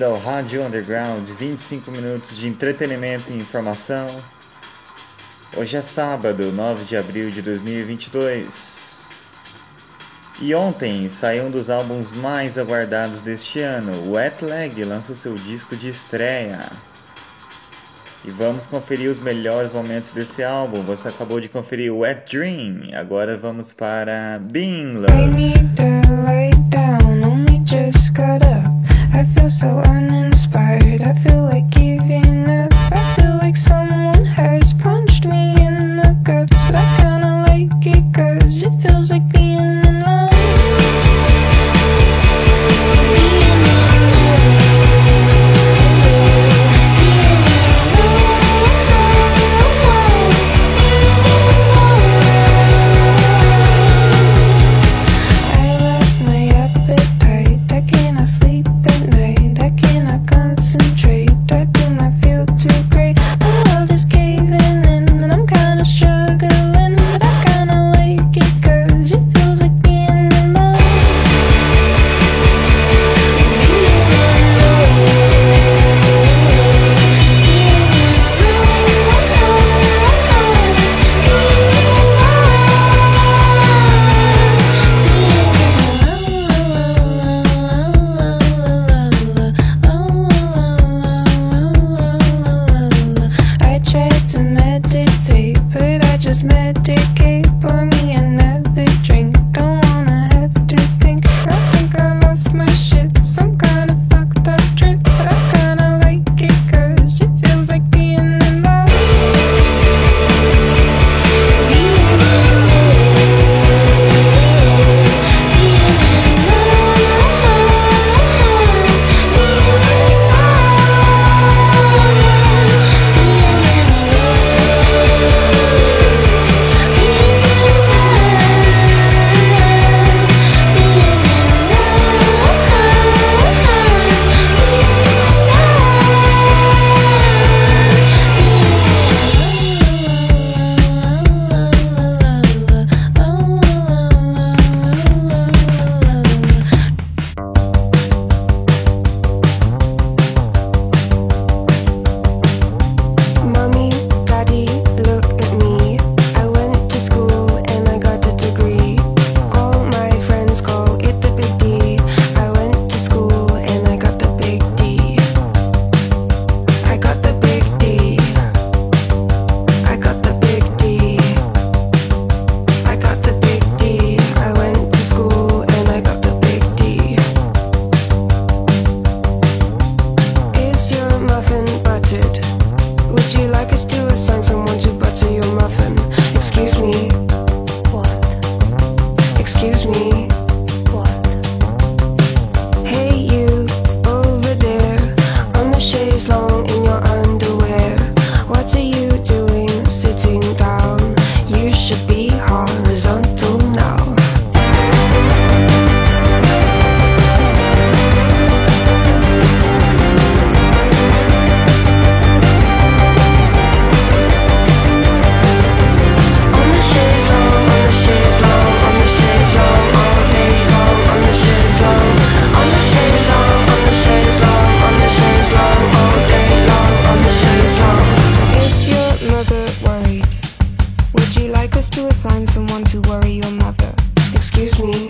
bem-vindo ao Rádio Underground, 25 minutos de entretenimento e informação. Hoje é sábado, 9 de abril de 2022. E ontem saiu um dos álbuns mais aguardados deste ano, Wet Leg lança seu disco de estreia. E vamos conferir os melhores momentos desse álbum. Você acabou de conferir Wet Dream, agora vamos para Being Love. I feel so uninspired. I feel like you. excuse me. like us to assign someone to worry your mother. Excuse me,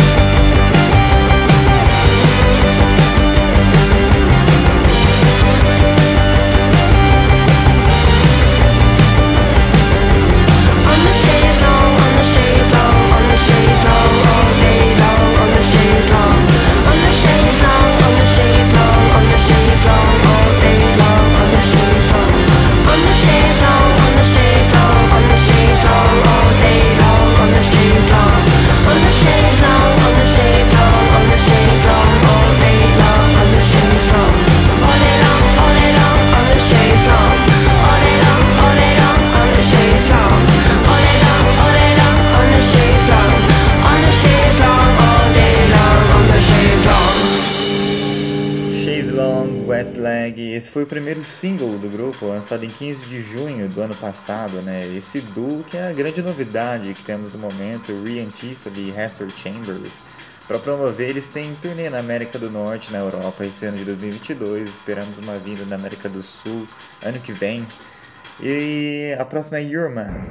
primeiro single do grupo, lançado em 15 de junho do ano passado, né? Esse duo que é a grande novidade que temos no momento, o Tissot e Hester Chambers. Para promover, eles têm turnê na América do Norte, na Europa, esse ano de 2022. Esperamos uma vinda na América do Sul ano que vem. E a próxima é Your Man.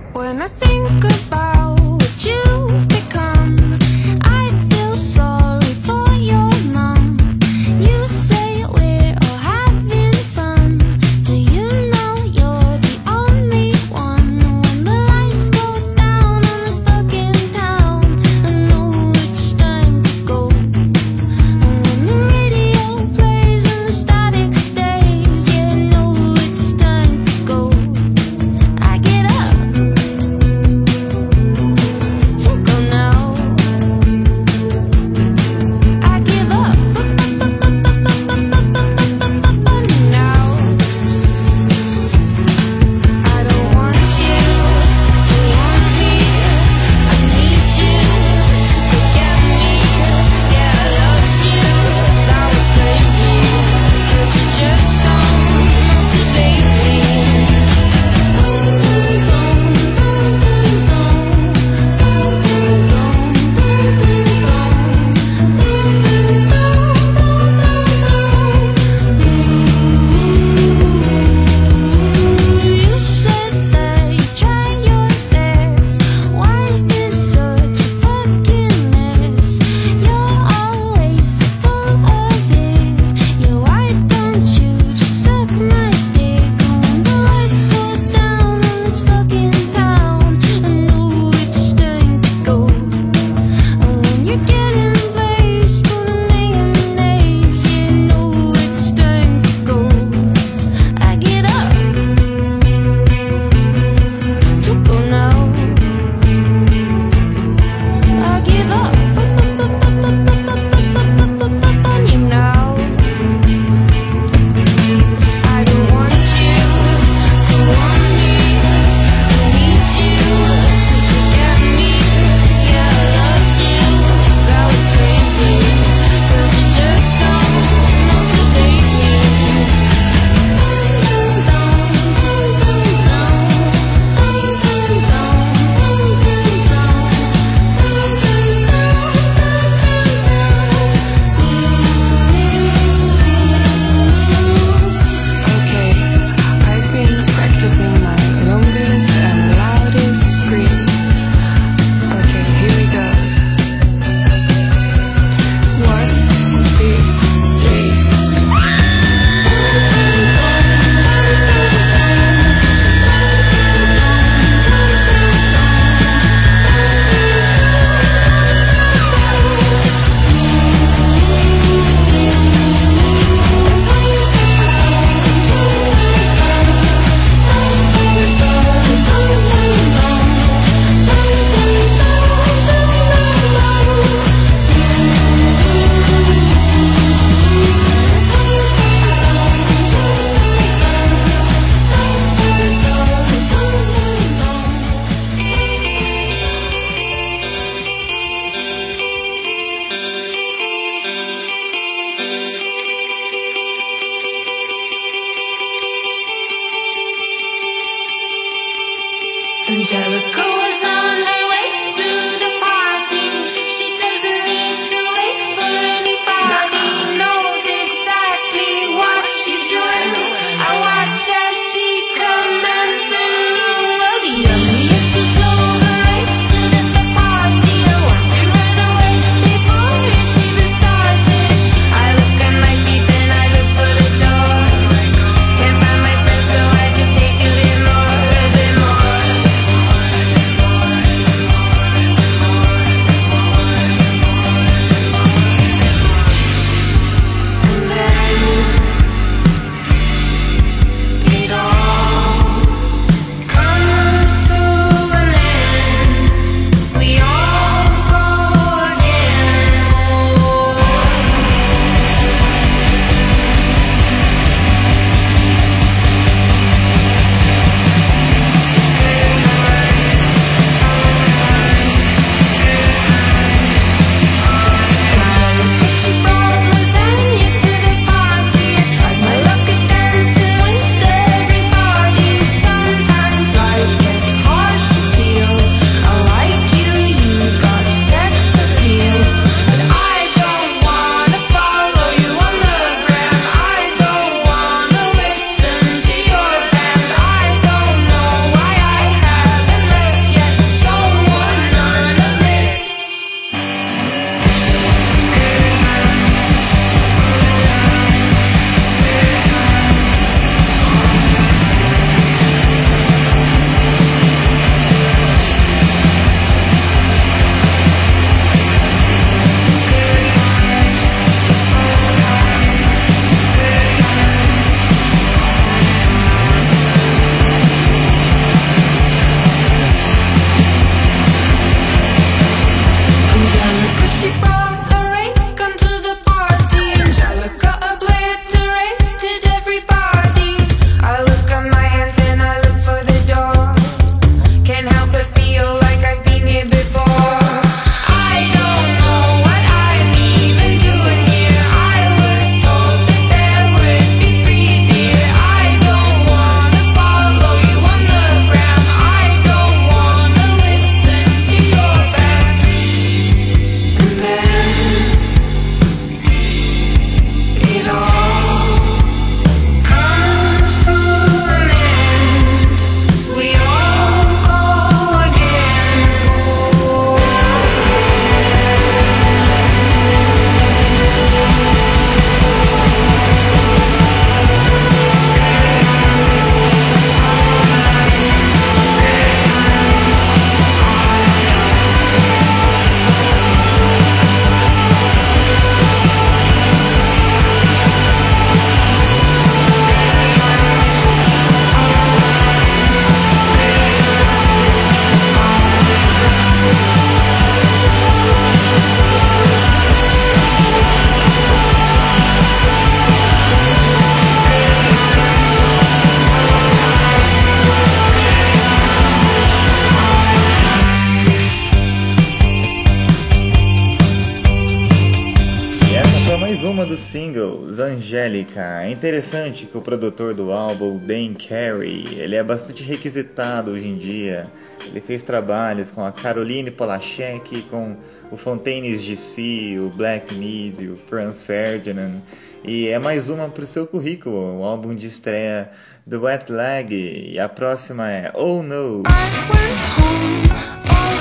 Angélica. É interessante que o produtor do álbum, Dan Carey, ele é bastante requisitado hoje em dia. Ele fez trabalhos com a Caroline Polachek, com o Fontaines DC, o Black Mid, o Franz Ferdinand. E é mais uma para o seu currículo, o álbum de estreia do Wet Leg. E a próxima é Oh No. I went home all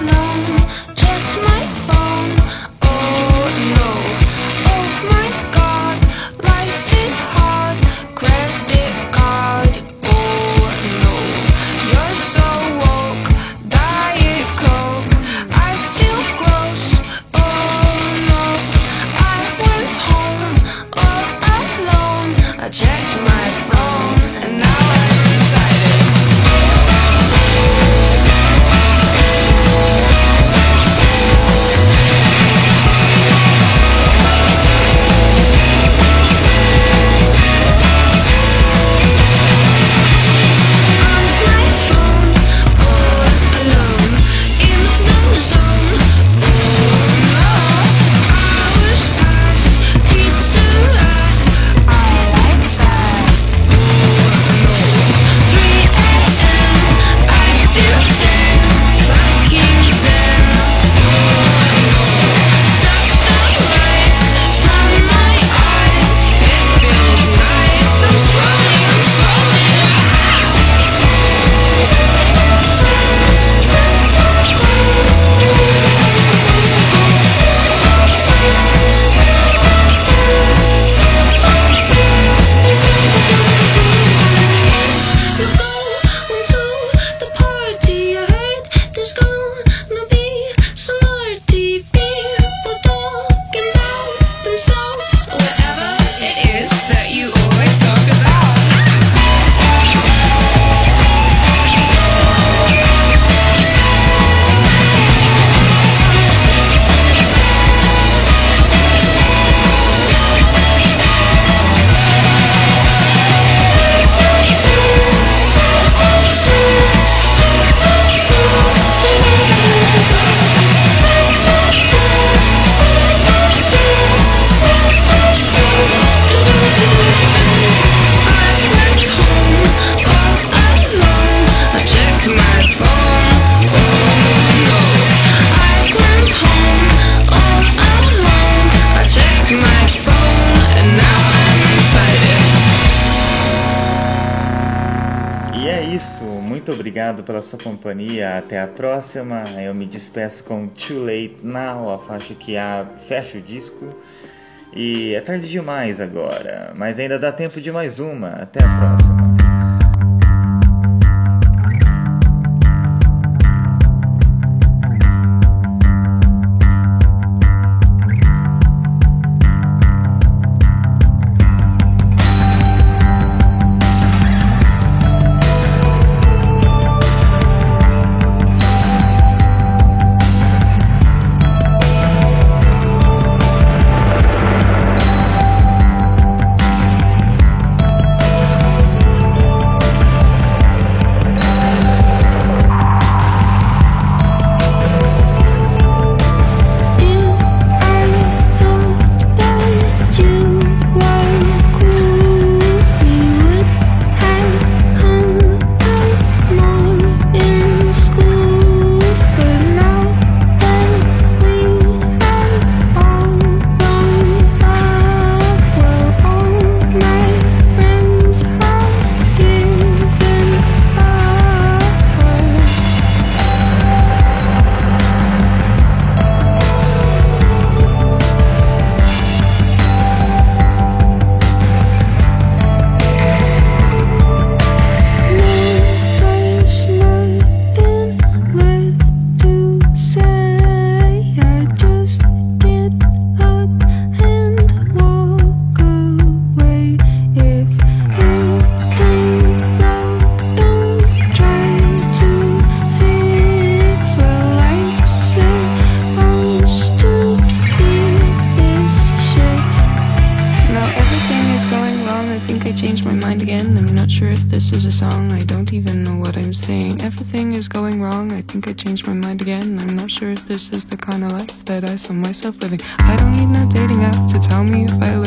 alone, obrigado pela sua companhia. Até a próxima. Eu me despeço com Too Late Now, a faixa que a... fecha o disco. E é tarde demais agora, mas ainda dá tempo de mais uma. Até a próxima. saw myself living. I don't need no dating app to tell me if I